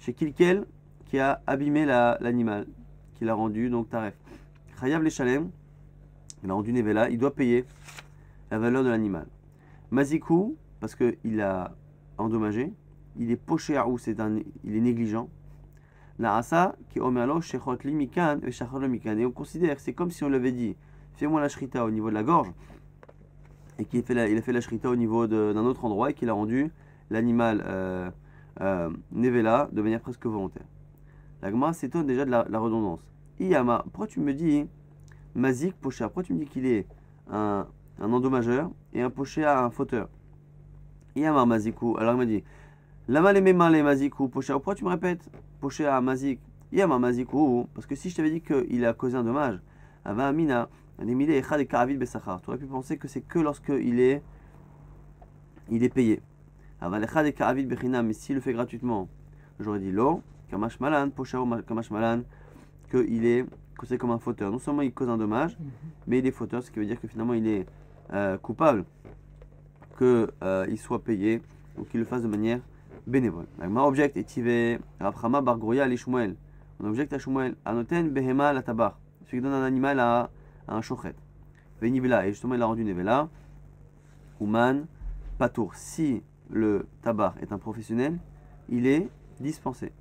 Chez Kilkel qui a abîmé l'animal, qui l'a rendu donc taref. Chayav les Shalem, il a rendu Nevela, il doit payer la valeur de l'animal. Mazikou, parce qu'il a endommagé, il est poché à ou il est négligent. La qui omerlo shechot mikan et mikan. Et on considère c'est comme si on l'avait dit, fais-moi la shrita au niveau de la gorge, et qu'il il a fait la shrita au niveau d'un autre endroit et qu'il a rendu l'animal euh, euh, nevela de manière presque volontaire. La Gemara s'étonne déjà de la, redondance. Iyama, pourquoi tu me dis Mazik poché Pourquoi tu me dis qu'il est un, endommageur, et un poché à un fauteur? Yamar Mazikou. Alors il m'a dit Lama les les Mazikou, poché. Pourquoi tu me répètes Poché à Mazik? Yamar Mazikou. Parce que si je t'avais dit qu'il a causé un dommage, Ava Amina, Tu aurais pu penser que c'est que lorsqu'il est, il est payé. Mais s'il le fait gratuitement, j'aurais dit Lo, Kamash Malan, Kamash Malan, qu'il est causé comme un fauteur. Non seulement il cause un dommage, mhm. mais il est fauteur, ce qui veut dire que finalement il est euh, coupable qu'il euh, soit payé ou qu'il le fasse de manière bénévole. Ma object est tivé Rabrama Bargrouya Shmuel. On objecte à Shmuel. Anoten Behema la tabar. Celui qui donne un animal à, un chochet. Venivela. Et justement il a rendu Nevela. Ouman Patour. Si le tabar est un professionnel, il est dispensé.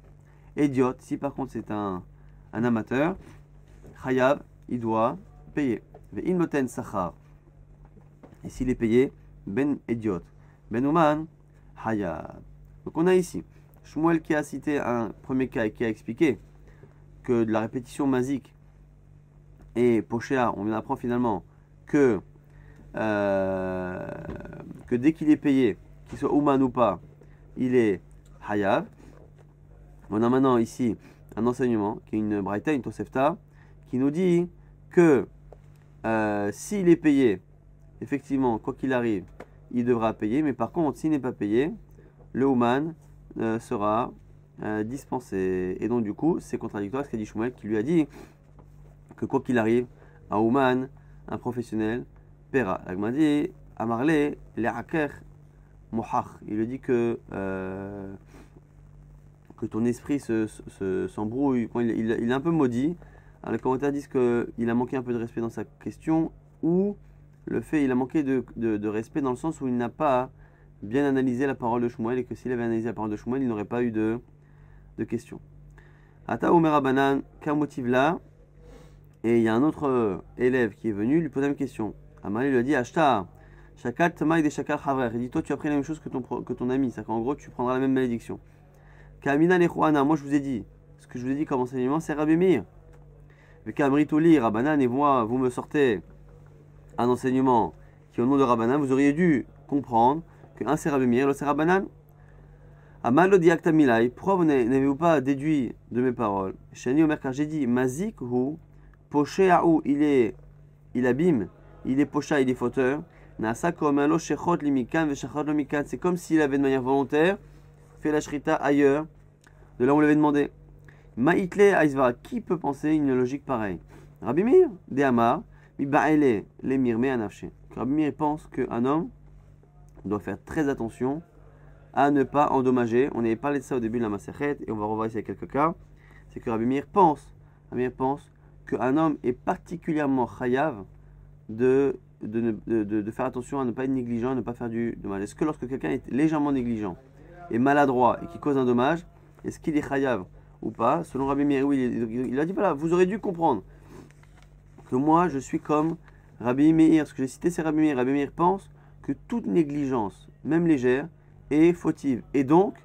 Idiote. Si par contre c'est un, amateur, Chayav, il doit payer. Ve'in Sachar. Et s'il est payé, Ben Idiot. Ben Ouman, Hayab. Donc on a ici Shmuel qui a cité un premier cas et qui a expliqué que de la répétition masique et Pochéa, on apprend finalement que, euh, que dès qu'il est payé, qu'il soit Ouman ou pas, il est Hayab. On a maintenant ici un enseignement qui est une Braïta, une Tosefta, qui nous dit que euh, s'il est payé effectivement, quoi qu'il arrive, il devra payer. Mais par contre, s'il n'est pas payé, le Ouman euh, sera dispensé. Et donc, du coup, c'est contradictoire ce qu'a dit Shmuel, qui lui a dit que quoi qu'il arrive, un Ouman, un professionnel, paiera. m'a dit hacker, mohach. Il lui dit que, euh, que ton esprit s'embrouille, se, il, est un peu maudit. les commentaires disent qu'il a manqué un peu de respect dans sa question, ou le fait, il a manqué de, respect dans le sens où il n'a pas bien analysé la parole de Shmuel et que s'il avait analysé la parole de Shmuel, il n'aurait pas eu de, de questions. Ata Omer Banan, qu'un motif là Et il y a un autre euh, élève qui est venu lui poser même question. Amal lui a dit Ashta, Shakal Tamaï des Shakal Havrer. Il dit Toi, tu as pris la même chose que ton, que ton ami. C'est-à-dire qu'en gros, tu prendras la même malédiction. Kamina Nechuana, moi je vous ai dit, ce que je vous ai dit comme enseignement, c'est Rabbi Meir. Mais Kamritoli, Rabbanan, et moi, vous me sortez un enseignement qui, au nom de Rabbanan, vous auriez dû comprendre que un c'est Rabbi Meir, l'autre c'est Rabbanan. Amal diakta milai, pourquoi vous n'avez- n'avez-vous pas déduit de mes paroles? Shani Omer, car j'ai dit, Mazik hu, Posheahu, il est, il abîme, il est pocha, il est fauteur. Limikan. C'est comme s'il avait de manière volontaire fait la shrita ailleurs, de là où on l'avait demandé. Ma'itle aizvara, qui peut penser une logique pareille? Rabbi Meir, de Amar, mi ba'ele lemir me anafshe. Rabbi Meir pense qu'un homme doit faire très attention à ne pas endommager. On avait parlé de ça au début de la Masechet et on va revoir ici quelques cas. C'est que Rabbi Meir pense, Rabbi Meir pense qu'un homme est particulièrement chayav de, faire attention à ne pas être négligent, à ne pas faire du, mal. Est-ce que lorsque quelqu'un est légèrement négligent et maladroit et qui cause un dommage, est-ce qu'il est chayav ou pas? Selon Rabbi Meir, oui, il, a dit voilà, vous aurez dû comprendre que moi je suis comme Rabbi Meir. Ce que j'ai cité, c'est Rabbi Meir. Rabbi Meir pense que toute négligence, même légère, est fautive. Et donc,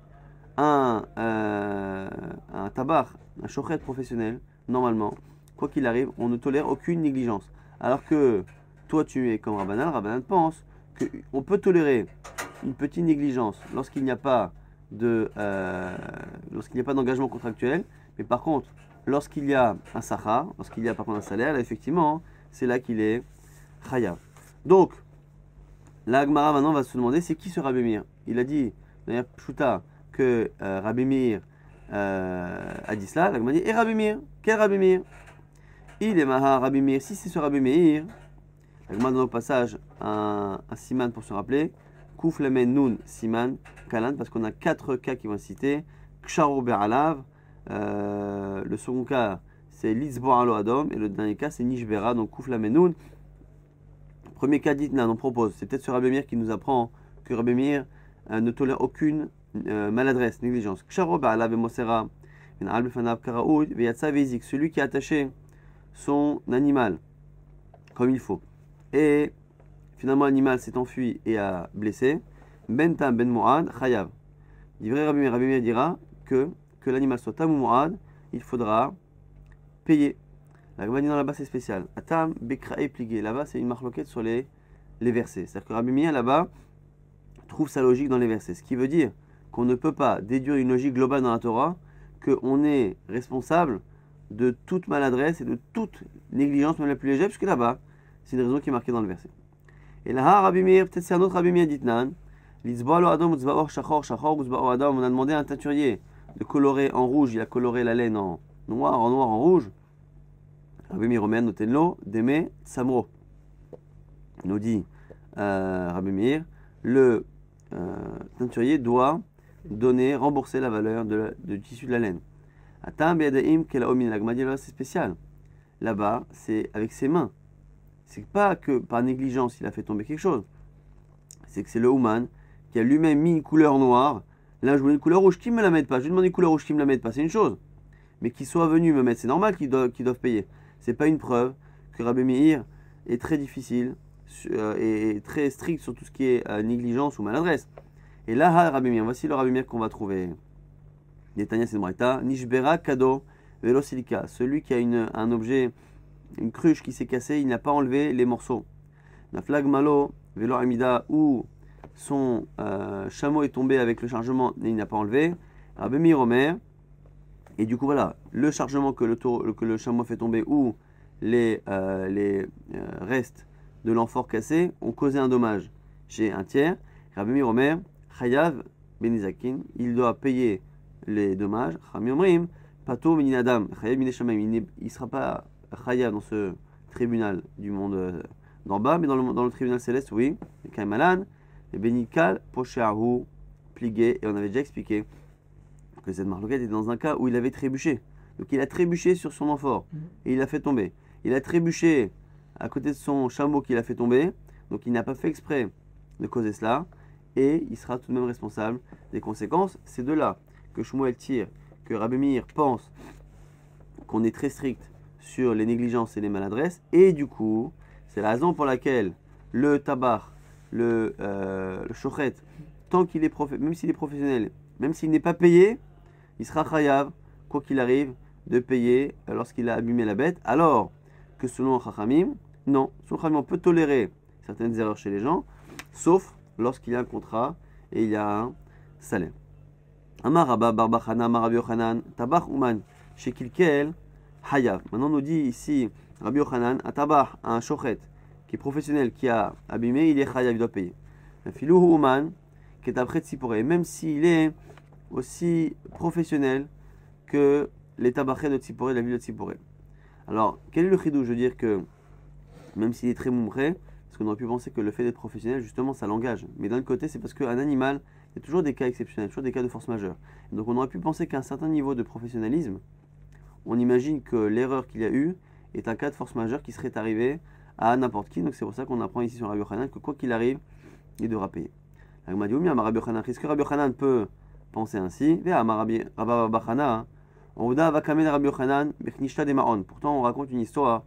un, euh, tabac, un chochet professionnel, normalement, quoi qu'il arrive, on ne tolère aucune négligence. Alors que toi, tu es comme Rabbanan, Rabbanan pense qu'on peut tolérer une petite négligence lorsqu'il n'y a pas de, euh, lorsqu'il n'y a pas d'engagement contractuel, mais par contre, lorsqu'il y a un sacha, lorsqu'il y a par contre un salaire, là, effectivement, c'est là qu'il est chayav. Donc, la Agmara maintenant va se demander c'est qui ce Rabbi Meir? Il a dit, d'ailleurs, Pshuta, que euh, euh, a dit cela. La Agmara dit Et Rabbi Meir Quel Rabbi Meir? Il est Maha Rabbi Meir. Si c'est ce Rabbi Meir, la donne au passage un, siman pour se rappeler. Kouf Nun Siman Kalan, parce qu'on a quatre cas qui vont cités. Ksharo Be'alav. Euh, le second cas, c'est Litzbo Alo Adom. Et le dernier cas, c'est Nishbera, donc Kouf Nun. Premier cas d'Itnan, on propose, c'est peut-être ce Rabbi Meir qui nous apprend que Rabbi Meir euh, ne tolère aucune euh, maladresse, négligence. Ksharo Be'alav et Mosera. Celui qui a attaché son animal comme il faut. Et finalement l'animal s'est enfui et a blessé. Ben Tam Ben Moad, Chayav. Il vrai Rabbi Rabbi dira que, que l'animal soit Tam ou Moad, il faudra payer. La dit non, là-bas c'est spécial. Atam, Bekrae, Pligué. Là-bas c'est une marloquette sur les, les versets. C'est-à-dire que Rabbi Meir là-bas trouve sa logique dans les versets. Ce qui veut dire qu'on ne peut pas déduire une logique globale dans la Torah, qu'on est responsable de toute maladresse et de toute négligence, même la plus légère, puisque là-bas, c'est une raison qui est marquée dans le verset. Et là, Rabbi Meir, peut-être c'est un autre Rabbi Meir d'Itnan. Litzba'alo Adam, Shachor, Shachor, Adam. On a demandé à un teinturier de colorer en rouge, il a coloré la laine en noir, en noir, en rouge. Rabbi Meir notenlo, Deme, Samro. Nous dit, euh, Rabbi Meir, le euh, teinturier doit donner, rembourser la valeur de du tissu de la laine. C'est spécial. Là-bas, c'est avec ses mains. C'est pas que par négligence il a fait tomber quelque chose. C'est que c'est le Ouman qui a lui-même mis une couleur noire. Là, je voulais une couleur rouge. Qui me la met pas? Je lui demande une couleur rouge qui me la met pas. C'est une chose. Mais qu'ils soient venus me mettre, c'est normal qu'ils doivent, qu'ils doivent payer. C'est pas une preuve que Rabbi Meir est très difficile euh, et très strict sur tout ce qui est euh, négligence ou maladresse. Et là, Rabbi Meir, voici le Rabbi Meir qu'on va trouver. Netanya c'est Nishbera Kado Velo Silica. Celui qui a une, un objet, une cruche qui s'est cassée, il n'a pas enlevé les morceaux. Naflag Malo Velo Amida, où son euh, chameau est tombé avec le chargement il n'a pas enlevé. Rabbi Meir Omer. Et du coup, voilà, le chargement que le, taureau- que le chameau fait tomber ou les, euh, les euh, restes de l'amphore cassé ont causé un dommage chez un tiers. Rabbi Meir Omer, Chayav Benizakin, il doit payer les dommages. Omrim, Pato il ne sera pas Chayav dans ce tribunal du monde euh, d'en bas, mais dans le, dans le tribunal céleste, oui. Kaimalan, et Benikal, Pligué, et on avait déjà expliqué que cette marloquette était dans un cas où il avait trébuché. Donc il a trébuché sur son amphore et il l'a fait tomber. Il a trébuché à côté de son chameau qu'il a fait tomber. Donc il n'a pas fait exprès de causer cela et il sera tout de même responsable des conséquences. C'est de là que Shmuel tire, que Rabbi Meir pense qu'on est très strict sur les négligences et les maladresses et du coup, c'est la raison pour laquelle le tabac, le, euh, tant qu'il est même s'il est professionnel, même s'il n'est pas payé, il sera chayav, quoi qu'il arrive, de payer lorsqu'il a abîmé la bête. Alors que selon Chachamim, non, selon Chachamim, on peut tolérer certaines erreurs chez les gens, sauf lorsqu'il y a un contrat et il y a un salaire. Amar Rabba Barbachana Rabbi Yochanan Tabach Uman Shekilkel Hayav. Maintenant nous dit ici Rabbi Yochanan un tabach, un shochet qui est professionnel, qui a abîmé, il est Hayav, il doit payer. Filouhu Uman qui est après Tzipore, même s'il est aussi professionnel que les tabachés de Tzipore, la ville de Tzipore. Alors, quel est le chidou Je veux dire que, même s'il est très moumré, parce qu'on aurait pu penser que le fait d'être professionnel, justement, ça l'engage. Mais d'un côté, c'est parce qu'un animal, il toujours des cas exceptionnels, toujours des cas de force majeure. donc on aurait pu penser qu'à un certain niveau de professionnalisme, on imagine que l'erreur qu'il y a eu est un cas de force majeure qui serait arrivé à n'importe qui. Donc c'est pour ça qu'on apprend ici sur Rabbi Yochanan que quoi qu'il arrive, il devra payer. Est-ce que Rabbi Yochanan peut penser ainsi Pourtant, on raconte une histoire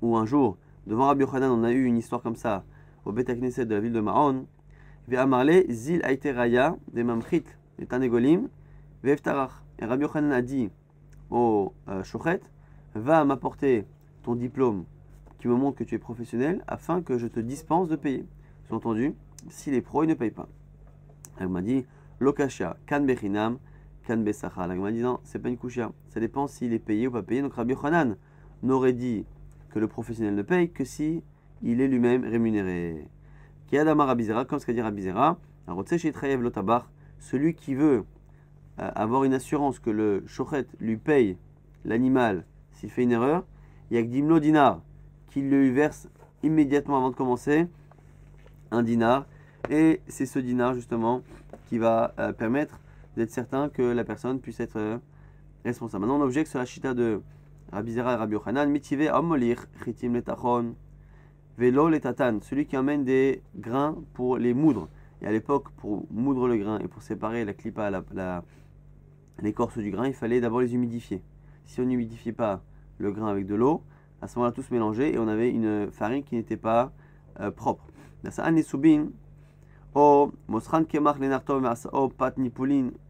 où un jour, devant Rabbi Yochanan, on a eu une histoire comme ça au Bet Knesset de la ville de Ma'on. Zil Aiteraya de Mamchit, et Tanegolim. Et Rabbi Yochanan a dit au euh, Shochet Va m'apporter ton diplôme qui me montre que tu es professionnel afin que je te dispense de payer. Sous-entendu, si les pros, ils ne payent pas. Elle m'a dit Lokasha, kan bechinam, kan. Elle m'a dit non, c'est pas une kusha. Ça dépend s'il est payé ou pas payé. Donc Rabbi Yochanan n'aurait dit que le professionnel ne paye que si il est lui-même rémunéré. Kiadama Rabizera, comme ce qu'a dit Rabizera, celui qui veut euh, avoir une assurance que le shochet lui paye l'animal s'il fait une erreur, il y a que Dimlo Dinar qui lui verse immédiatement avant de commencer un dinar. Et c'est ce dinar justement qui va euh, permettre d'être certain que la personne puisse être euh, responsable. Maintenant on objecte sur la chita de Rabizera et Rabbi Yochanan, Mitivé Amolir, Chitim Letachon, Velo Letatan, celui qui emmène des grains pour les moudre. Et à l'époque, pour moudre le grain et pour séparer la clipa, la, l'écorce du grain, il fallait d'abord les humidifier. Si on n'humidifiait pas le grain avec de l'eau, à ce moment-là, tout se mélangeait et on avait une farine qui n'était pas euh, propre. ou pat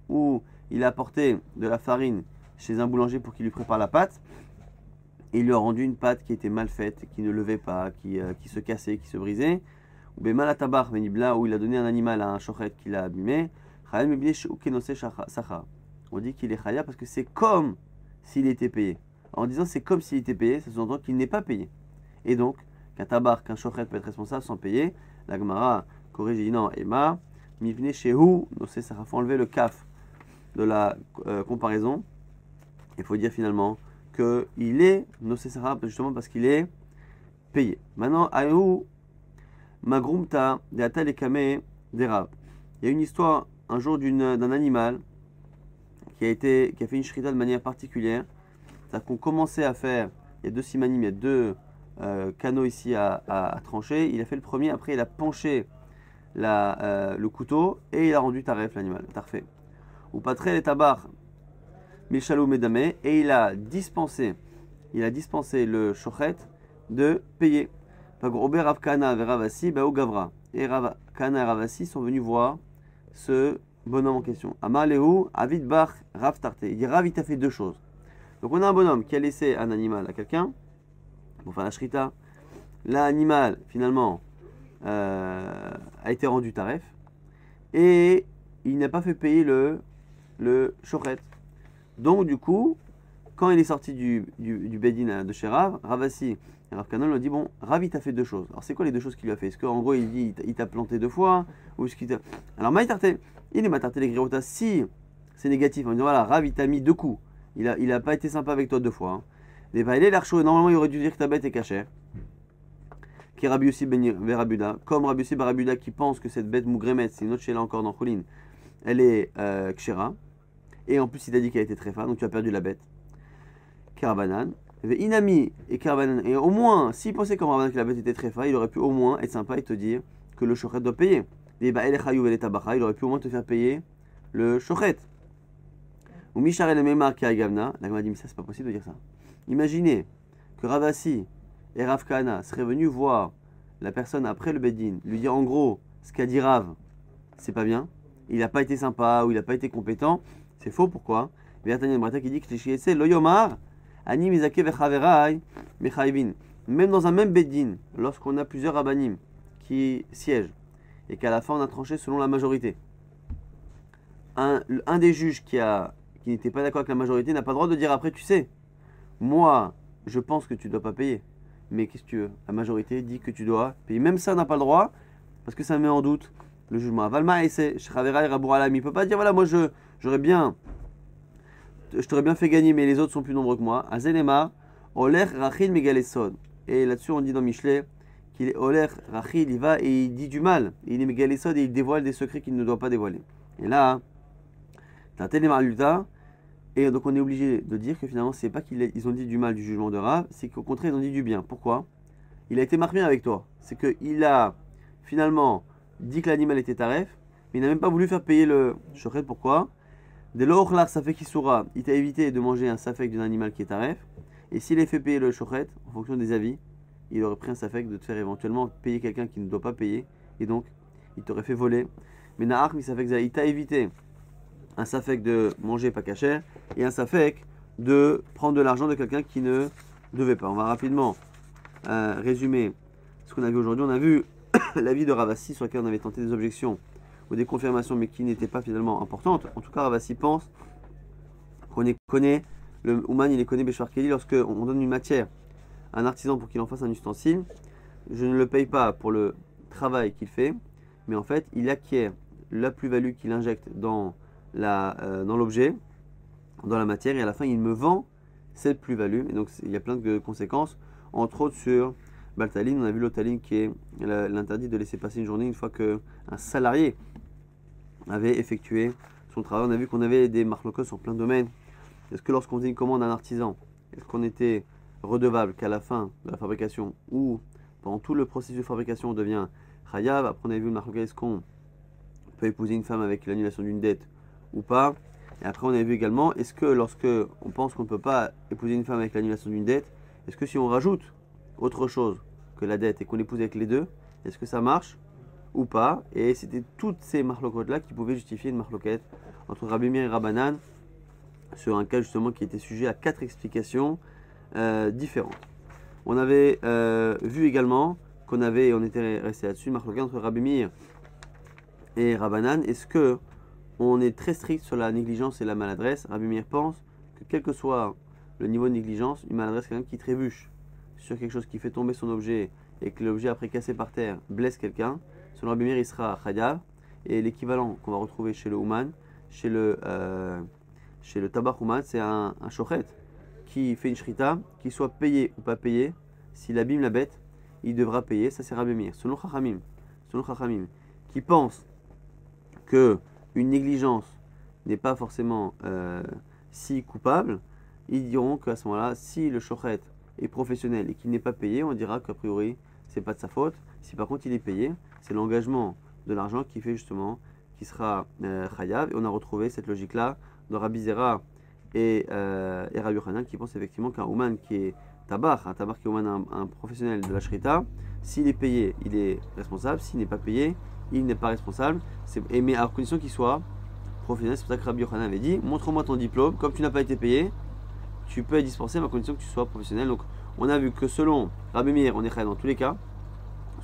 où il a apporté de la farine chez un boulanger pour qu'il lui prépare la pâte, et il lui a rendu une pâte qui était mal faite, qui ne levait pas, qui, euh, qui se cassait, qui se brisait. Ou où il a donné un animal à un chochet qu'il a abîmé. On dit qu'il est chaya parce que c'est comme s'il était payé. En disant c'est comme s'il était payé, ça sous-entend qu'il n'est pas payé. Et donc, qu'un tabac, qu'un chochet peut être responsable sans payer, la Gemara corrige non, Emma, mivne shehu, ça faut enlever le kaf de la euh, comparaison. Il faut dire finalement qu'il est Nosesara justement parce qu'il est payé. Maintenant, Ayu Magrumta de Atal et Kame d'Erab. Il y a une histoire un jour d'un animal qui a, été, qui a fait une shrita de manière particulière. C'est-à-dire qu'on commençait à faire, il y a deux simanim, il deux euh, canaux ici à, trancher. Il a fait le premier, après il a penché la, euh, le couteau et il a rendu taref l'animal, tarfé. Ou pas très les tabar Mishalou Medame, et il a dispensé, le shochet de payer. Robert Ravkana et Ravasi, Gavra. Et Ravkana et Ravasi sont venus voir ce bonhomme en question. Amaleu, Avid Bar, Rav Tarte. Il dit Rav, il t'a fait deux choses. Donc on a un bonhomme qui a laissé un animal à quelqu'un pour faire la shrita. L'animal, finalement, euh, a été rendu taref. Et il n'a pas fait payer le, le. Donc, du coup, quand il est sorti du, du, Bedin de chez Rav, Ravassi et Rav Kanon lui a dit Bon, Rav, il t'a fait deux choses. Alors, c'est quoi les deux choses qu'il lui a fait? Est-ce qu'en gros, il dit Il t'a planté deux fois Ou est-ce qu'il. Alors, Maïtarté, il est Maïtarté les Griota. Si c'est négatif, on dit Voilà, Rav, il t'a mis deux coups. Il n'a il a pas été sympa avec toi deux fois. Hein. Les est l'archo, normalement, il aurait dû dire que ta bête est cachée. Qui Rabbi aussi Verabuda. Comme Rabbi aussi Barabuda qui pense que cette bête Mougremet, c'est une autre là encore dans Choulin, elle est euh, Kshera. Et en plus, il a dit qu'elle était très fin, donc tu as perdu la bête. Karabanan. Inami et Karabanan. Et au moins, s'il pensait comme que la bête était très il aurait pu au moins être sympa et te dire que le shochet doit payer. Il aurait pu au moins te faire payer le shochet. Ou Mishar le Memar qui a. La dit, mais ça, c'est pas possible de dire ça. Imaginez que Ravasi et Rav Kana seraient venus voir la personne après le Bedin, lui dire en gros, ce qu'a dit Rav, c'est pas bien, il n'a pas été sympa ou il n'a pas été compétent, c'est faux, pourquoi? Il qui dit que c'est Loyomar, Ani Mizake Même dans un même Bedin, lorsqu'on a plusieurs Rabbanim qui siègent, et qu'à la fin on a tranché selon la majorité, un, des juges qui qui n'était pas d'accord avec la majorité n'a pas le droit de dire après, tu sais, moi, je pense que tu ne dois pas payer. Mais qu'est-ce que tu veux? La majorité dit que tu dois payer. Même ça, n'a pas le droit, parce que ça met en doute le jugement. Valma et c'est Il ne peut pas dire, voilà, moi, je, j'aurais bien, je t'aurais bien fait gagner, mais les autres sont plus nombreux que moi. Azelema, Oler Rachil Megalesod. Et là-dessus, on dit dans Michelet qu'il est Oler Rachil, il va et il dit du mal. Il est Megalesod et il dévoile des secrets qu'il ne doit pas dévoiler. Et là, t'as tel et donc on est obligé de dire que finalement, c'est pas qu'ils ont dit du mal du jugement de Rav, c'est qu'au contraire, ils ont dit du bien. Pourquoi? Il a été marqué avec toi. C'est qu'il a finalement dit que l'animal était taref, mais il n'a même pas voulu faire payer le shochet. Pourquoi? Dès lors, là, ça fait qu'il saura, il t'a évité de manger un safek d'un animal qui est taref. Et s'il a fait payer le shochet, en fonction des avis, il aurait pris un safek de te faire éventuellement payer quelqu'un qui ne doit pas payer. Et donc, il t'aurait fait voler. Mais Nahar, il t'a évité un safek de manger pas caché et un safek de prendre de l'argent de quelqu'un qui ne devait pas. On va rapidement euh, résumer ce qu'on a vu aujourd'hui. On a vu l'avis de Ravassi sur lequel on avait tenté des objections ou des confirmations mais qui n'étaient pas finalement importantes. En tout cas, Ravassi pense qu'on connaît, le Ouman il est connu Béchouar Kelly lorsque on donne une matière à un artisan pour qu'il en fasse un ustensile. Je ne le paye pas pour le travail qu'il fait, mais en fait, il acquiert la plus-value qu'il injecte dans euh, dans l'objet, dans la matière, et à la fin, il me vend cette plus-value. Et donc, il y a plein de conséquences, entre autres sur Baltaline. On a vu l'Otaline qui est l'interdit de laisser passer une journée une fois qu'un salarié avait effectué son travail. On a vu qu'on avait des marlocos sur plein de domaines. Est-ce que lorsqu'on faisait une commande à un artisan, est-ce qu'on était redevable qu'à la fin de la fabrication ou pendant tout le processus de fabrication on devient chayav Après, on a vu le est-ce qu'on peut épouser une femme avec l'annulation d'une dette ou pas? Et après, on a vu également, est-ce que lorsque on pense qu'on ne peut pas épouser une femme avec l'annulation d'une dette, est-ce que si on rajoute autre chose que la dette et qu'on épouse avec les deux, est-ce que ça marche ou pas Et c'était toutes ces marloquettes-là qui pouvaient justifier une marloquette entre Rabbi Mir et Rabbanan sur un cas justement qui était sujet à quatre explications euh, différentes. On avait euh, vu également qu'on avait, on était resté là-dessus, marloquette entre Rabbi Mir et Rabbanan. Est-ce que on est très strict sur la négligence et la maladresse? Rabbi Meir pense que quel que soit le niveau de négligence, une maladresse, quelqu'un qui trébuche sur quelque chose qui fait tomber son objet et que l'objet après cassé par terre blesse quelqu'un, selon Rabbi Meir, il sera khayab. Et l'équivalent qu'on va retrouver chez le Ouman, chez le, euh, chez le Tabar Ouman, c'est un, un qui fait une shrita, qu'il soit payé ou pas payé, s'il abîme la bête, il devra payer. Ça, c'est Rabbi Meir. Selon Chachamim, selon Chachamim, qui pense que une négligence n'est pas forcément euh, si coupable, ils diront qu'à ce moment-là, si le shochet est professionnel et qu'il n'est pas payé, on dira qu'a priori, c'est pas de sa faute. Si par contre il est payé, c'est l'engagement de l'argent qui fait justement qui sera euh. Et on a retrouvé cette logique-là dans Rabbi Zera et, euh, et Rabbi Hanan qui pense effectivement qu'un Ouman qui est tabar, un tabar qui est un, un, professionnel de la shrita, s'il est payé, il est responsable. S'il n'est pas payé, il n'est pas responsable. Mais à condition qu'il soit professionnel. C'est pour ça que Rabbi Yochanan avait dit montre-moi ton diplôme. Comme tu n'as pas été payé, tu peux être dispensé, à condition que tu sois professionnel. Donc, on a vu que selon Rabbi Meir, on est dans tous les cas.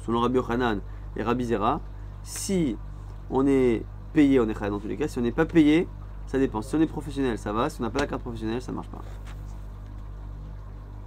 Selon Rabbi Yochanan et Rabbi Zera, si on est payé, on est dans tous les cas. Si on n'est pas payé, ça dépend. Si on est professionnel, ça va. Si on n'a pas la carte professionnelle, ça ne marche pas.